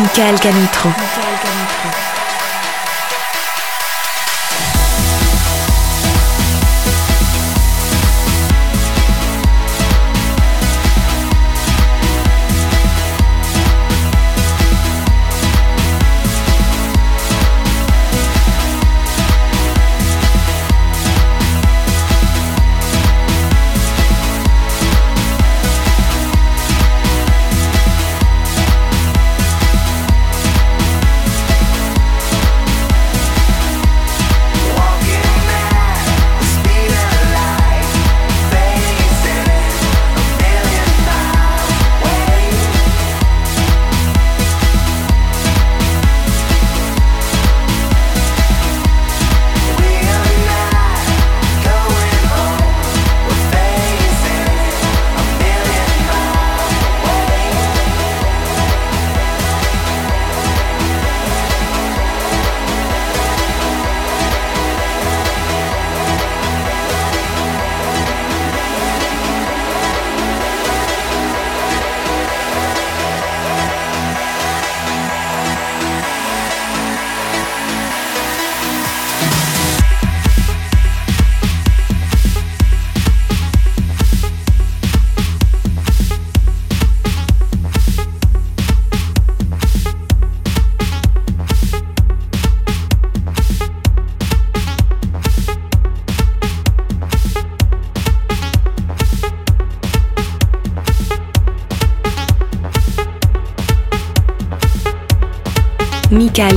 Michael Canitro.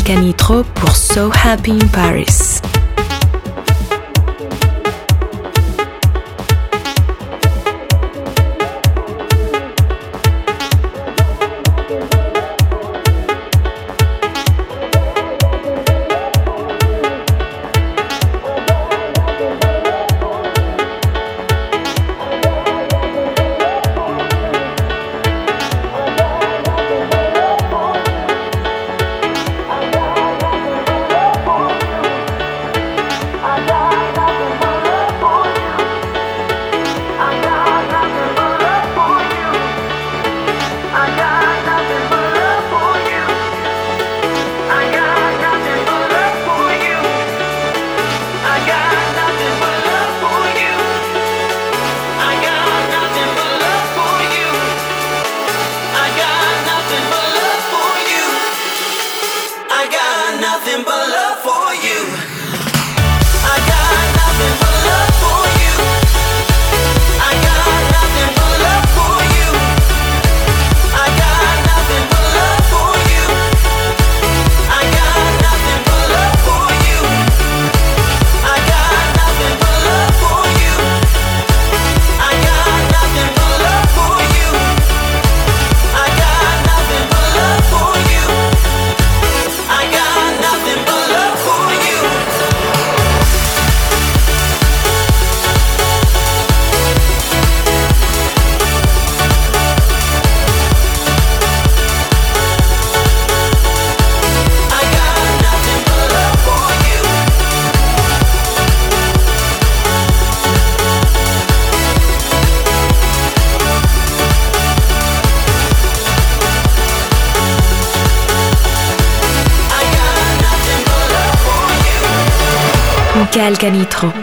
Michael Canitro pour So Happy in Paris. Calcanitro.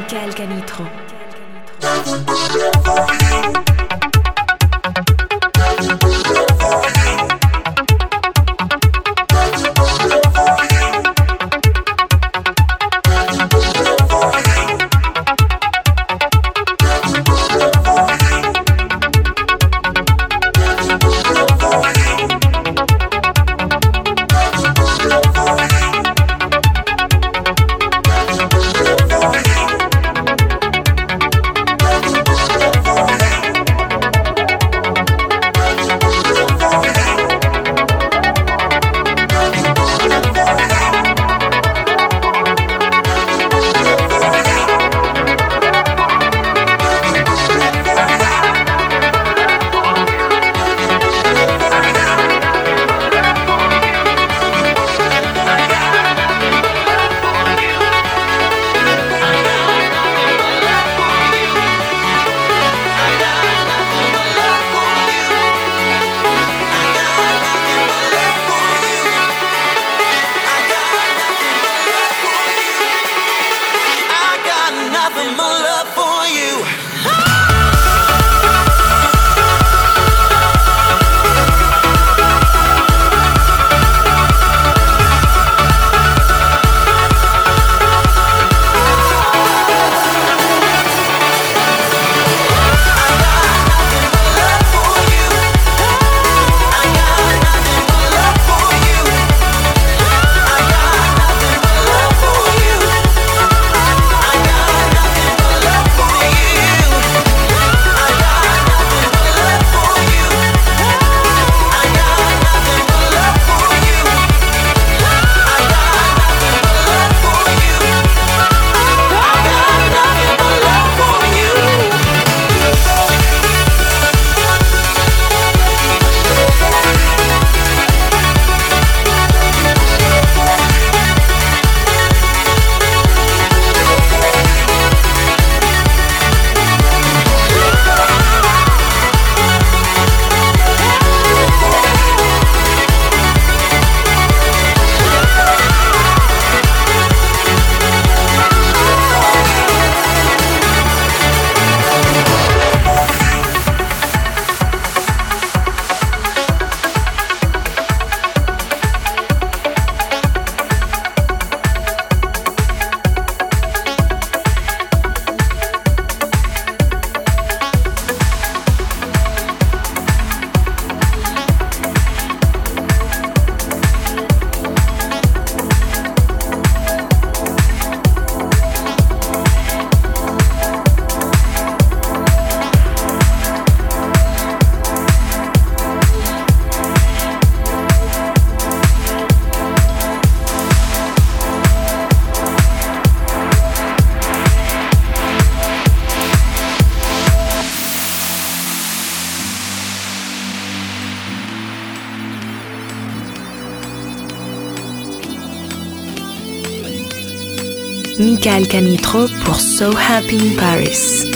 Michael Canitro pour So Happy in Paris.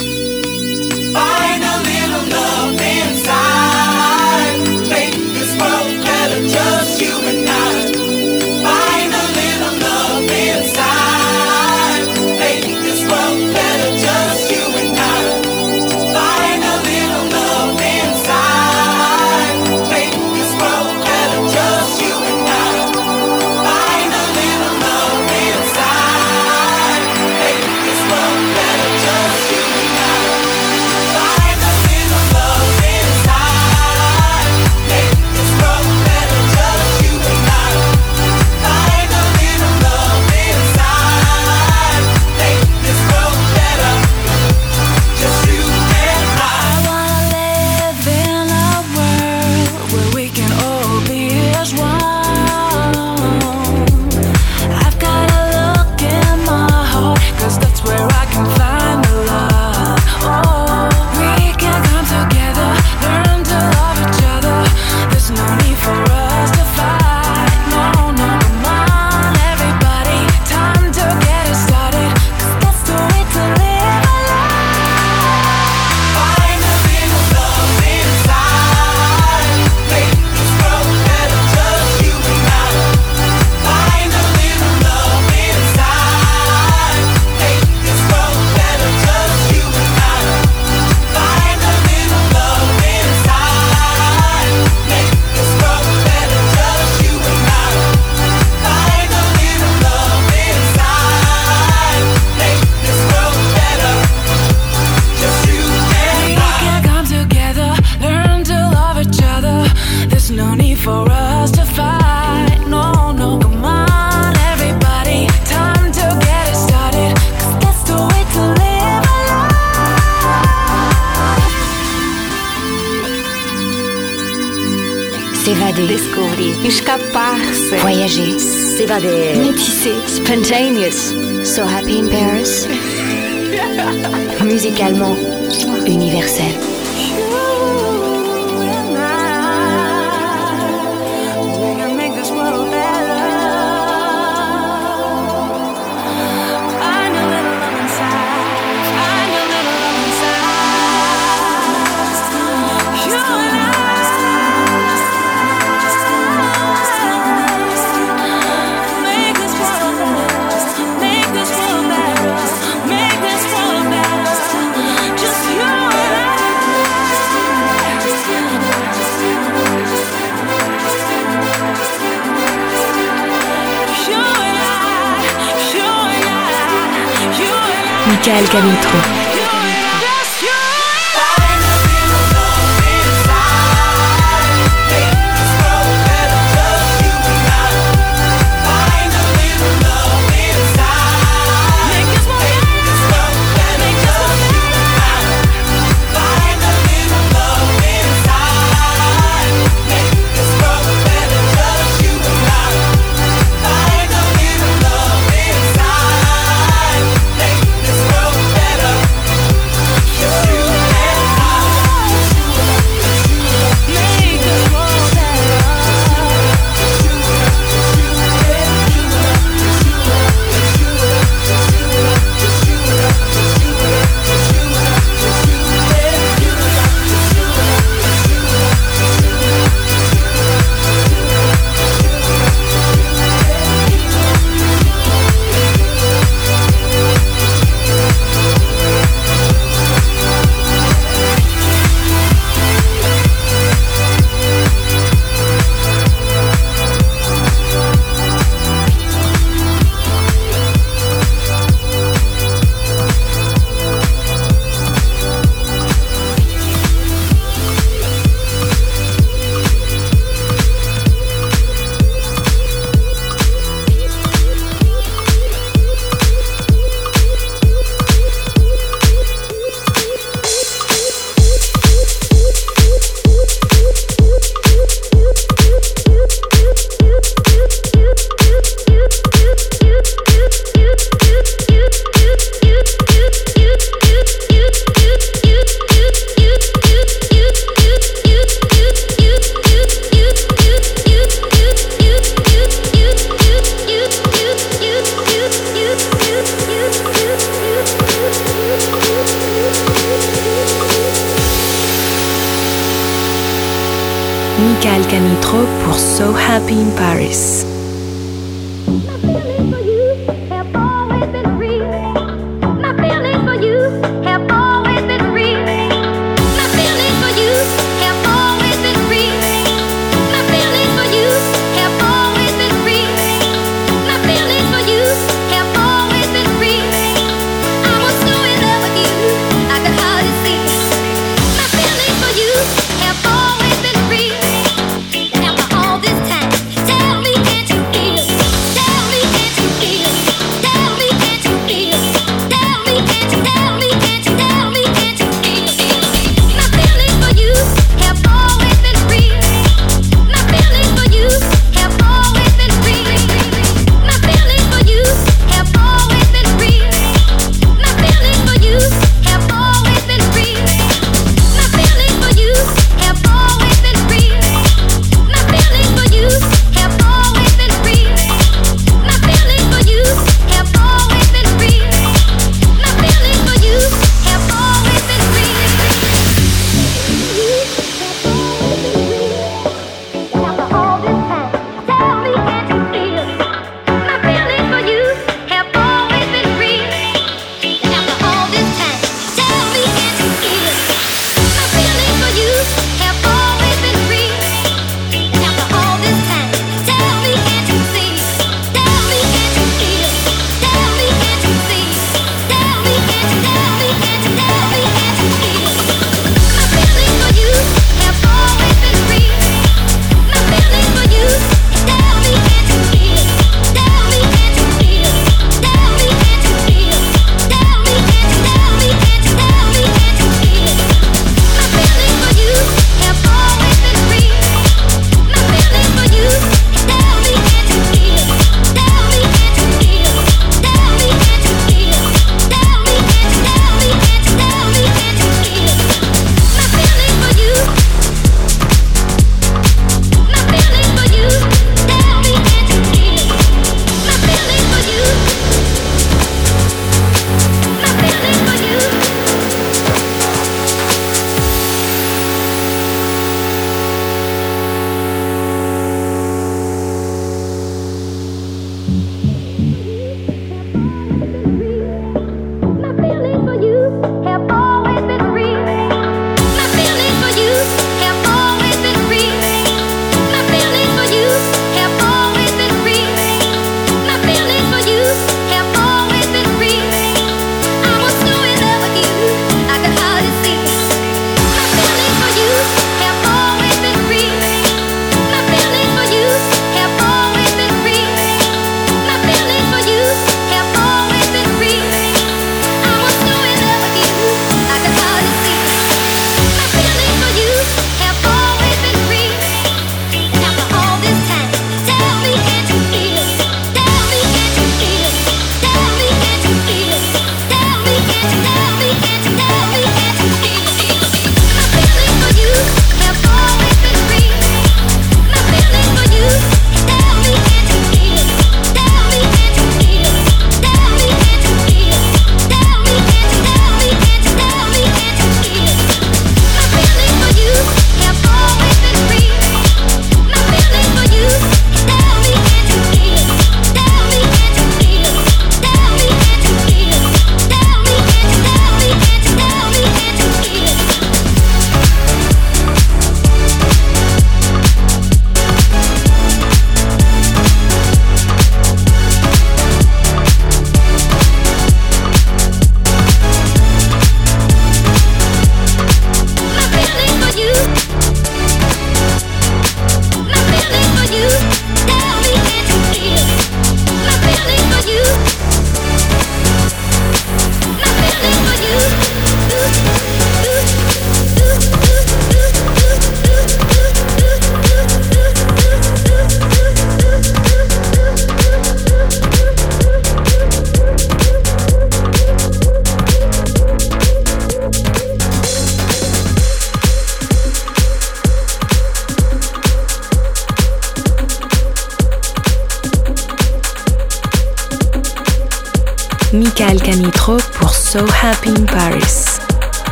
Michael Canitro.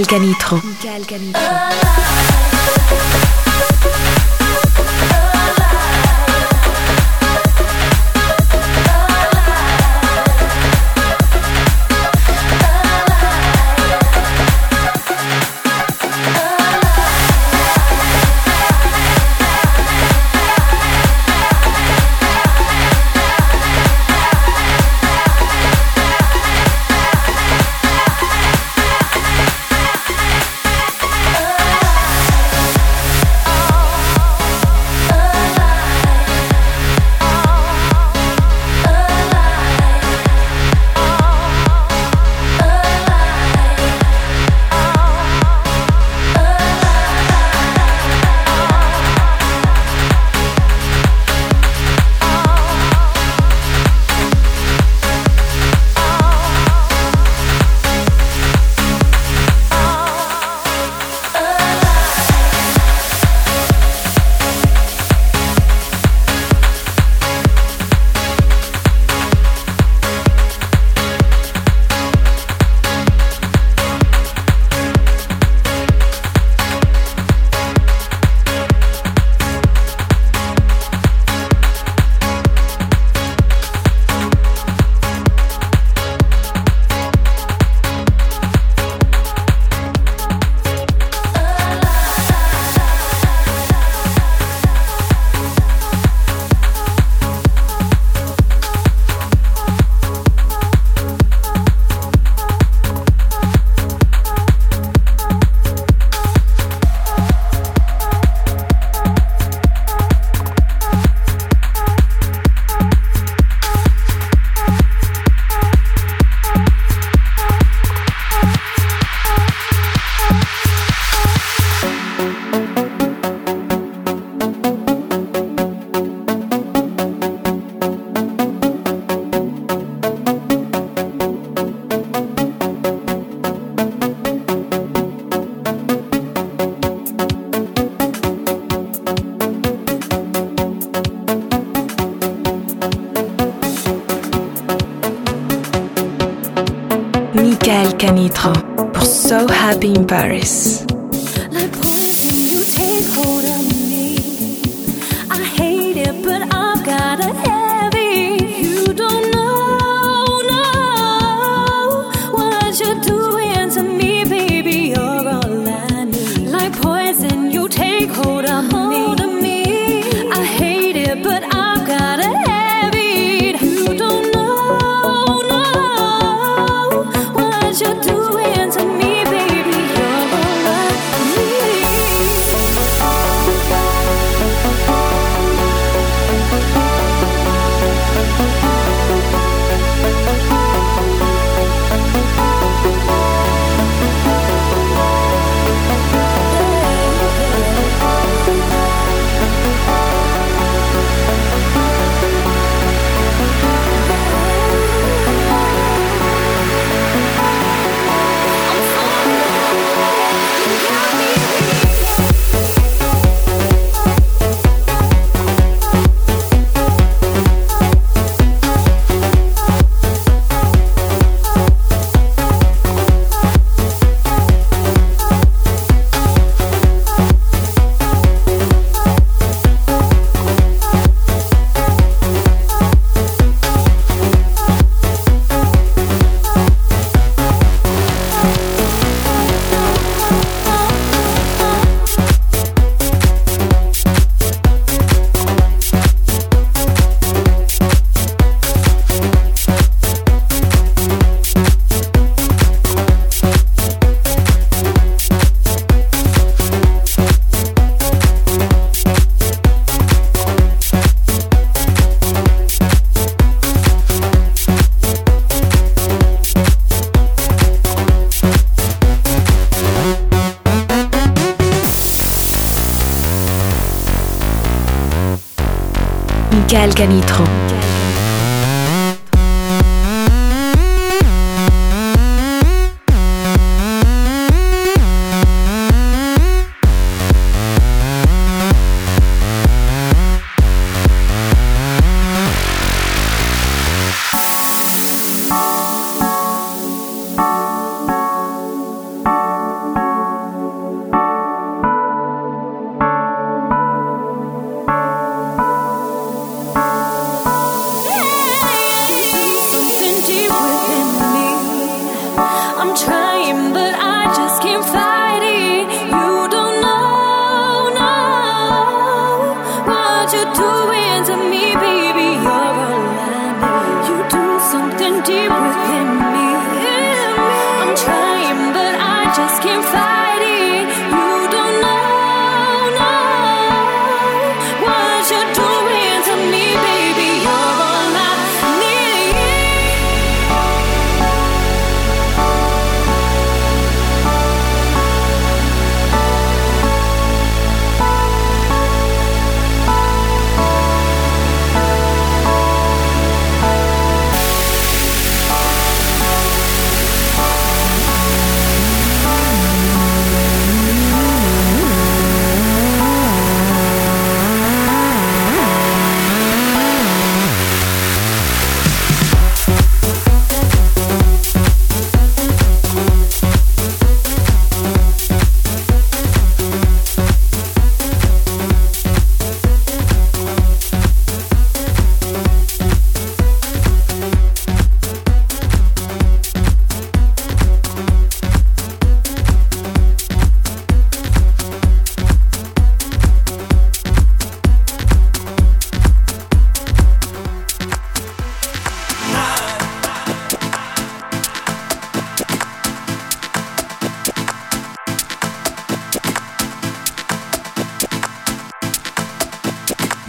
Canitro.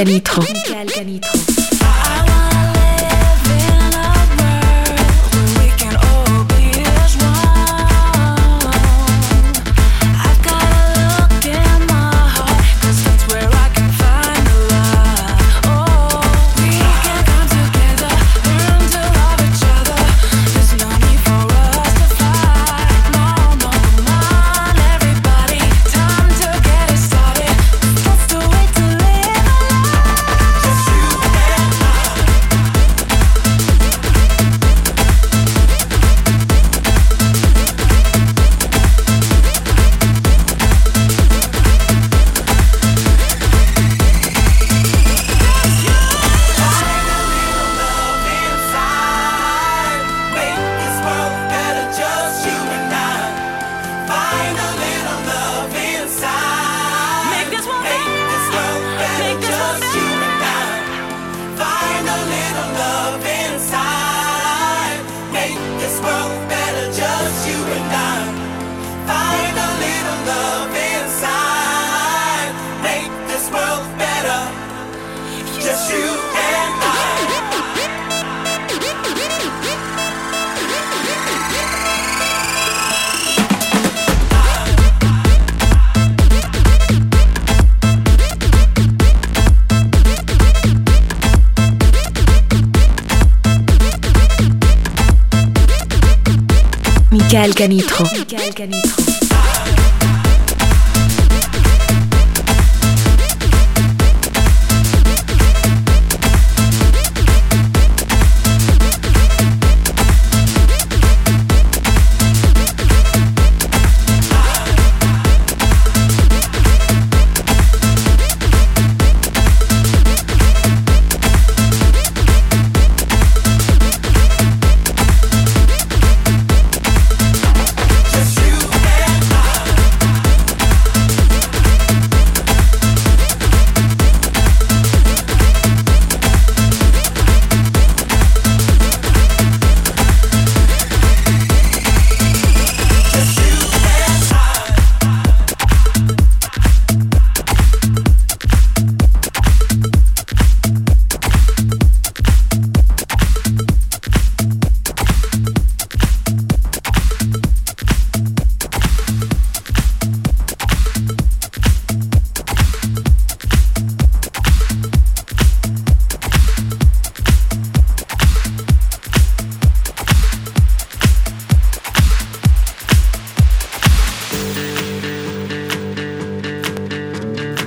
Canitro. Michael Canitro. Canitro.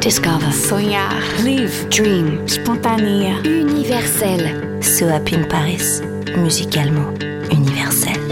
Discover. Sonhar. Live. Dream. Spontané. Universel. So in Paris. Musicalement universel.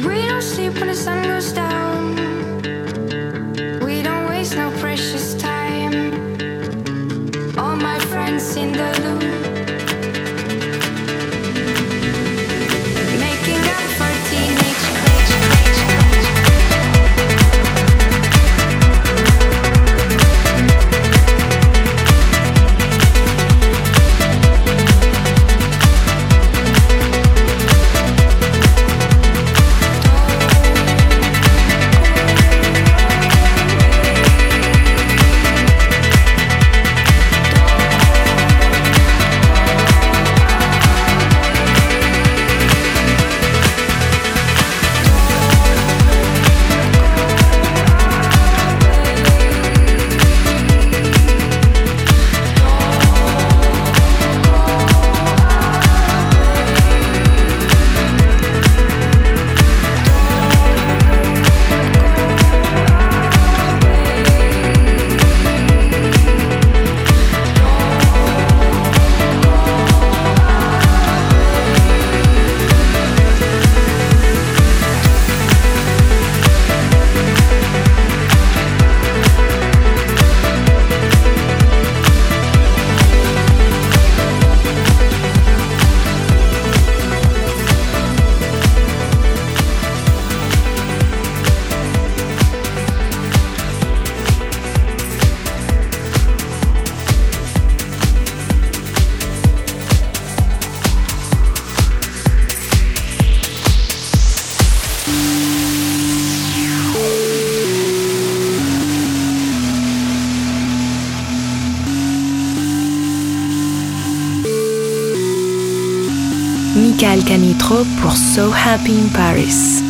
Michael Canitro pour So Happy in Paris.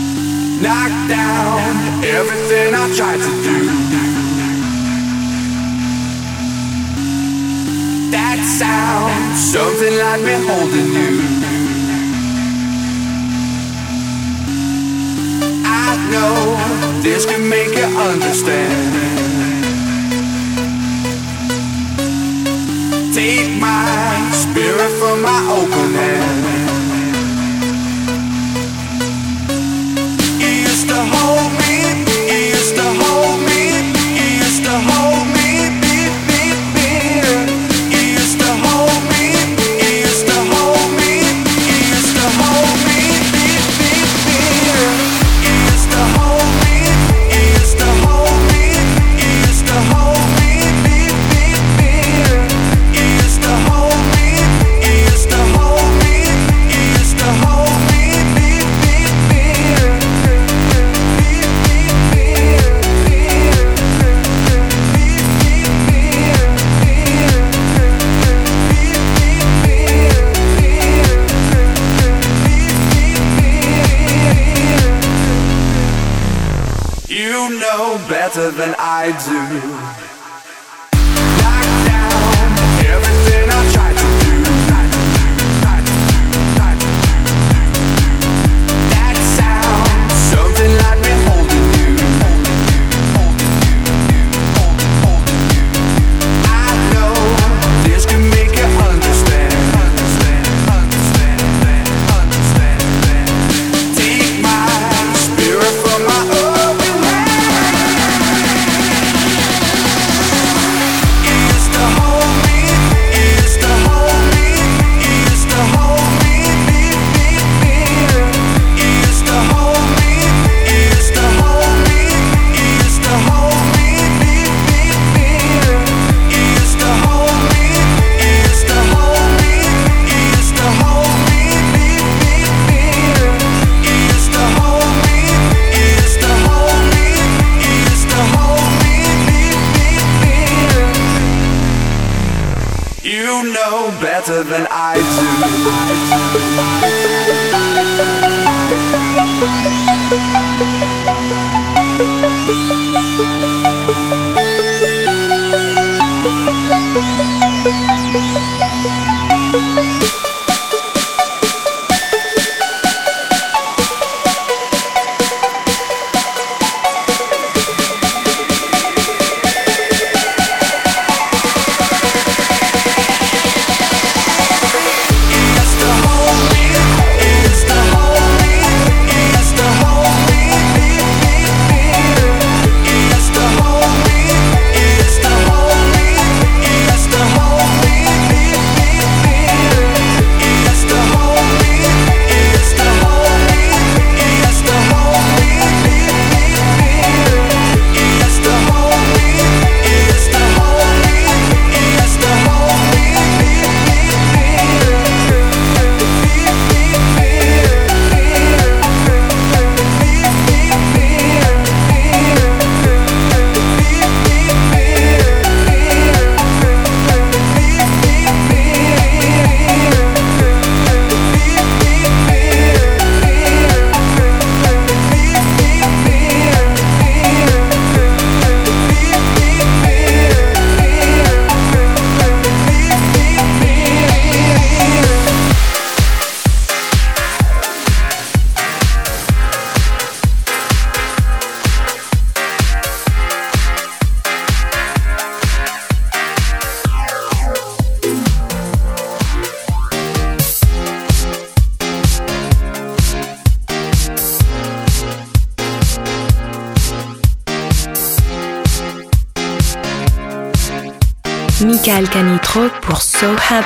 Knock down everything I tried to do. That sound, something like me holding you. I know this can make you understand. Take my spirit from my open hand. to hold me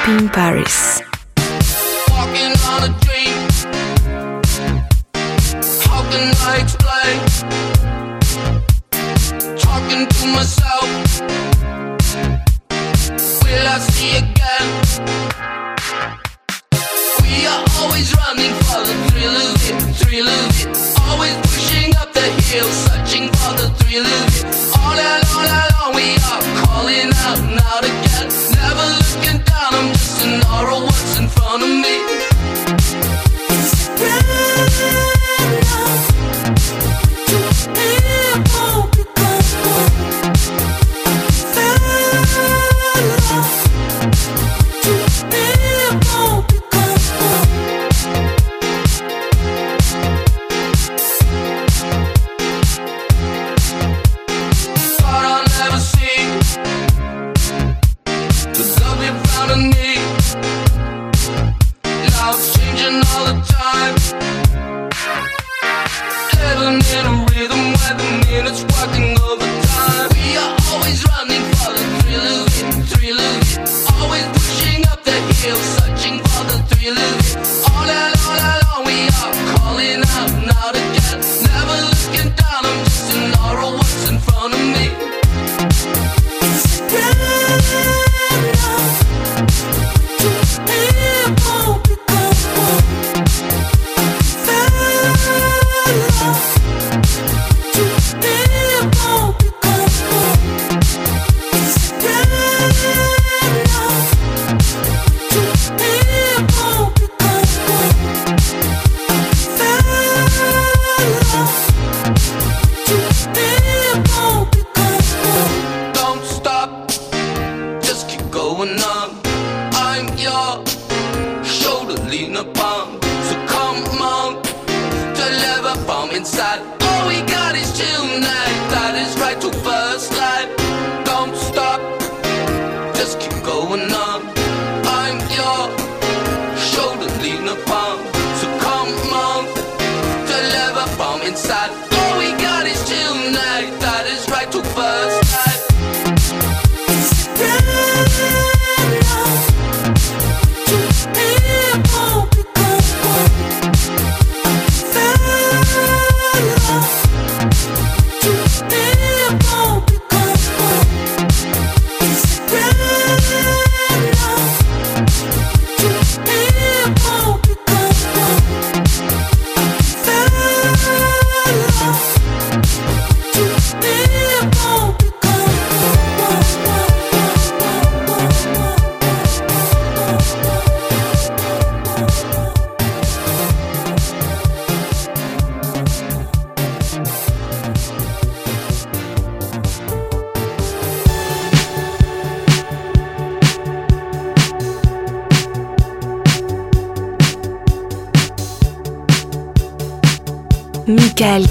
in Paris.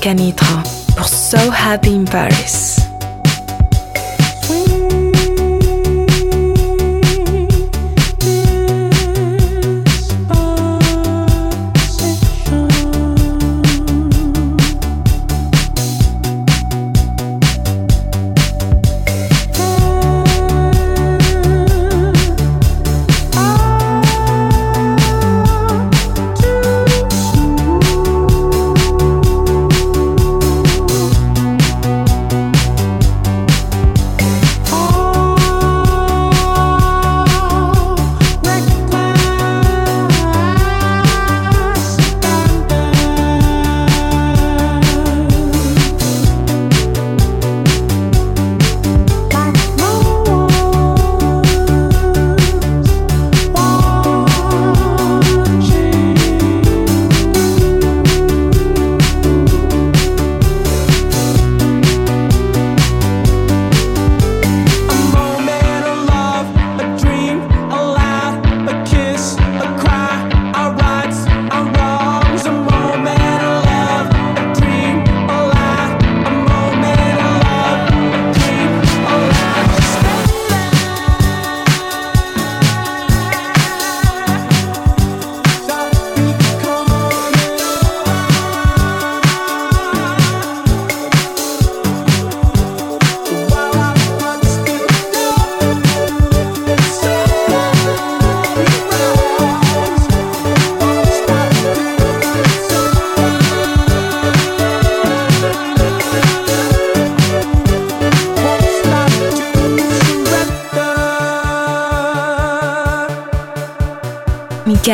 Canitra pour So Happy in Paris.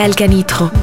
Michael Canitro.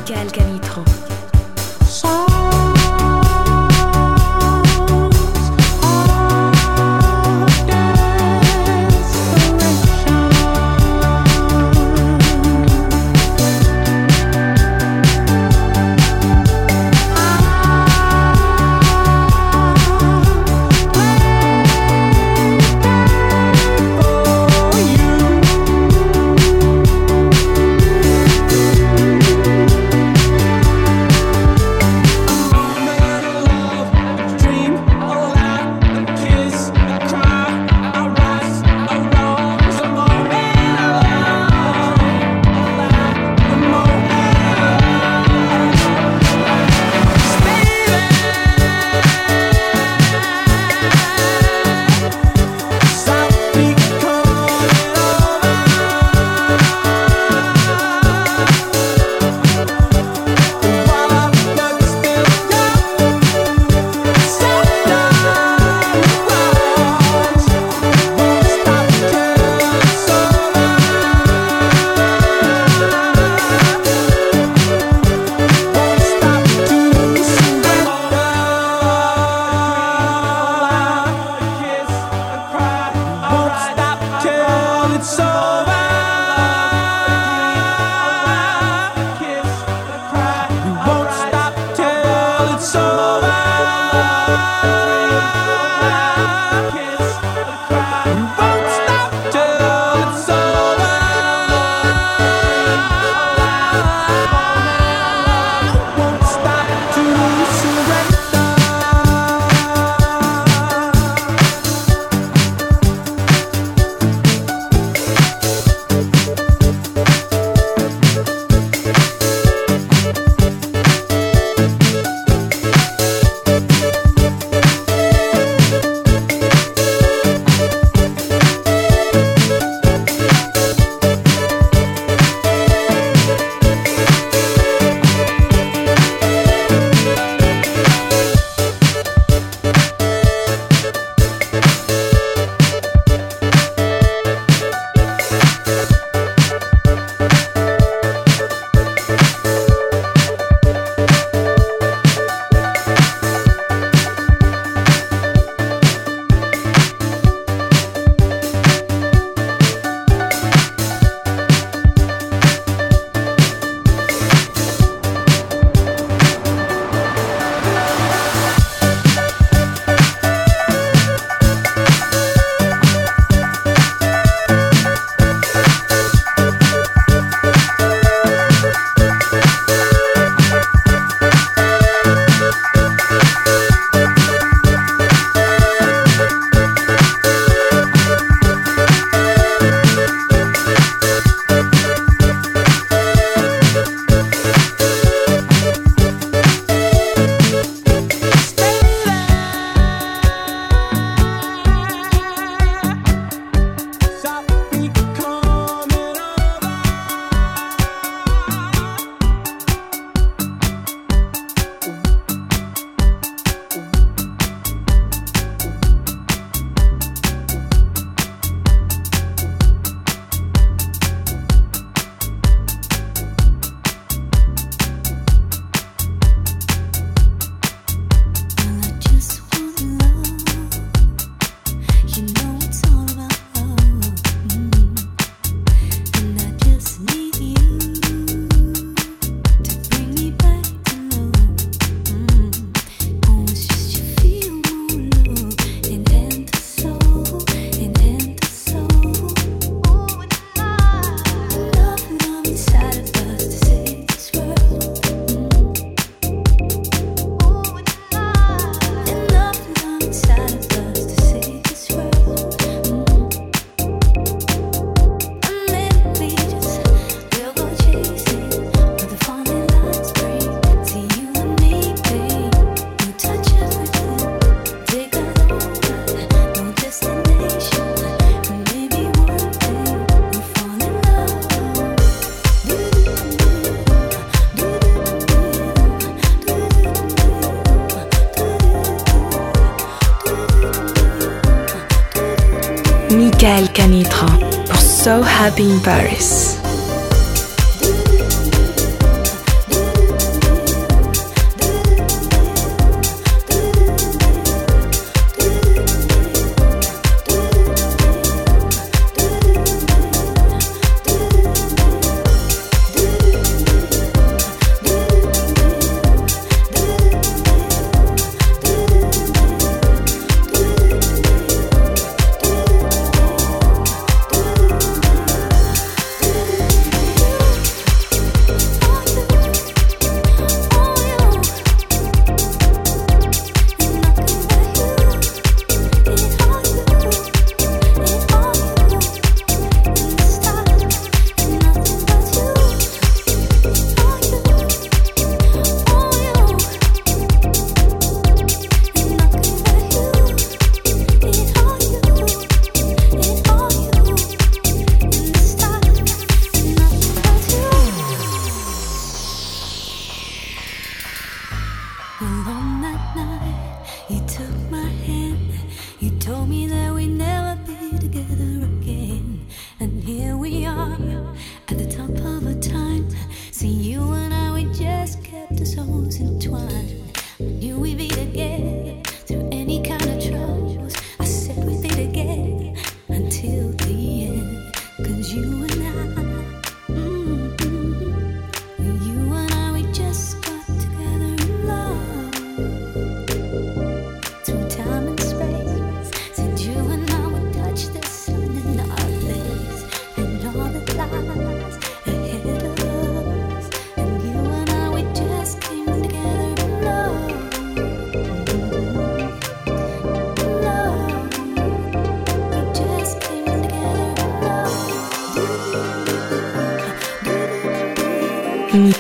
Michael Canitra pour So Happy in Paris.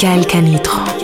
Michael Canitro.